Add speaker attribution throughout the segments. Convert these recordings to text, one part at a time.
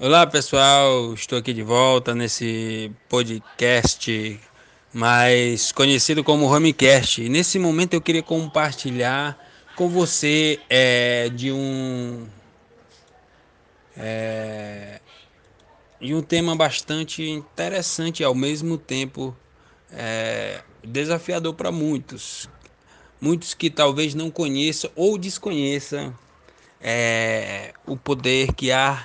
Speaker 1: Olá pessoal, estou aqui de volta nesse podcast mais conhecido como Homecast. E nesse momento eu queria compartilhar com você é, de um é, de um tema bastante interessante e ao mesmo tempo é, desafiador para muitos, muitos que talvez não conheçam ou desconheçam é, o poder que há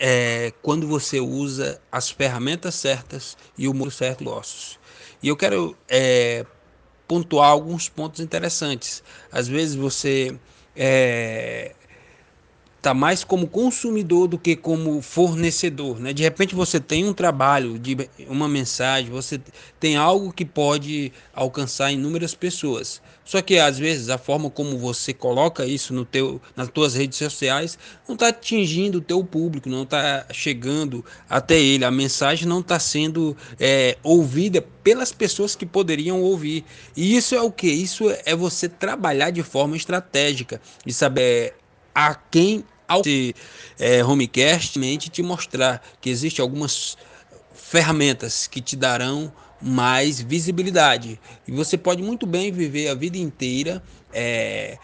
Speaker 1: é, quando você usa as ferramentas certas e o mundo certo dos ossos. E eu quero é, pontuar alguns pontos interessantes. Às vezes você é, está mais como consumidor do que como fornecedor, né? De repente você tem um trabalho, de uma mensagem, você tem algo que pode alcançar inúmeras pessoas. Só que às vezes a forma como você coloca isso no teu, nas tuas redes sociais não está atingindo o teu público, não está chegando até ele. A mensagem não está sendo é, ouvida pelas pessoas que poderiam ouvir. E isso é o que? Isso é você trabalhar de forma estratégica e saber a quem ao é, Homecast te mostrar que existem algumas ferramentas que te darão mais visibilidade. E você pode muito bem viver a vida inteira é,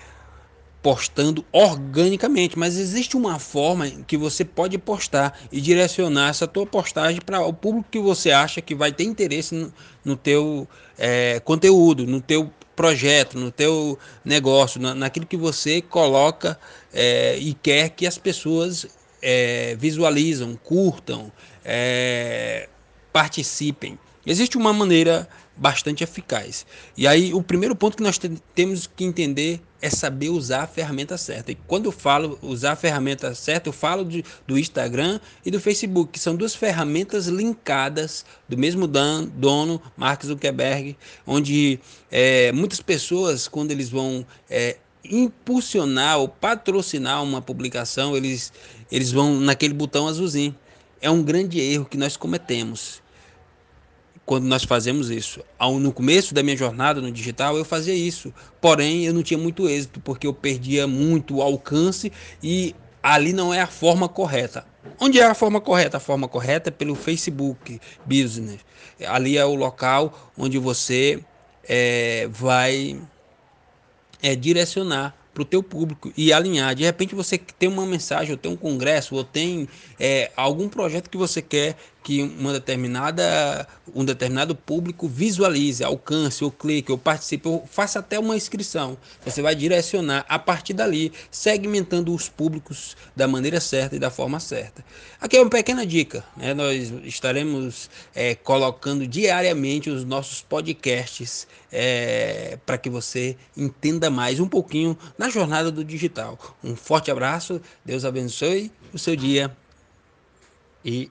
Speaker 1: postando organicamente, mas existe uma forma que você pode postar e direcionar essa tua postagem para o público que você acha que vai ter interesse no, no teu é, conteúdo, no teu projeto, no teu negócio, na, naquilo que você coloca é, e quer que as pessoas é, visualizam, curtam, é, participem. Existe uma maneira bastante eficaz. E aí, o primeiro ponto que nós te temos que entender é saber usar a ferramenta certa. E quando eu falo usar a ferramenta certa, eu falo de, do Instagram e do Facebook, que são duas ferramentas linkadas do mesmo dan, dono, Mark Zuckerberg, onde é, muitas pessoas, quando eles vão é, impulsionar ou patrocinar uma publicação, eles, eles vão naquele botão azulzinho. É um grande erro que nós cometemos quando nós fazemos isso. No começo da minha jornada no digital, eu fazia isso. Porém, eu não tinha muito êxito, porque eu perdia muito alcance e ali não é a forma correta. Onde é a forma correta? A forma correta é pelo Facebook Business. Ali é o local onde você é, vai é, direcionar para o teu público e alinhar. De repente você tem uma mensagem, ou tem um congresso, ou tem é, algum projeto que você quer que uma determinada, um determinado público visualize, alcance, ou clique, ou participe, ou faça até uma inscrição. Você vai direcionar a partir dali, segmentando os públicos da maneira certa e da forma certa. Aqui é uma pequena dica, né? nós estaremos é, colocando diariamente os nossos podcasts é, para que você entenda mais um pouquinho na jornada do digital. Um forte abraço, Deus abençoe o seu dia e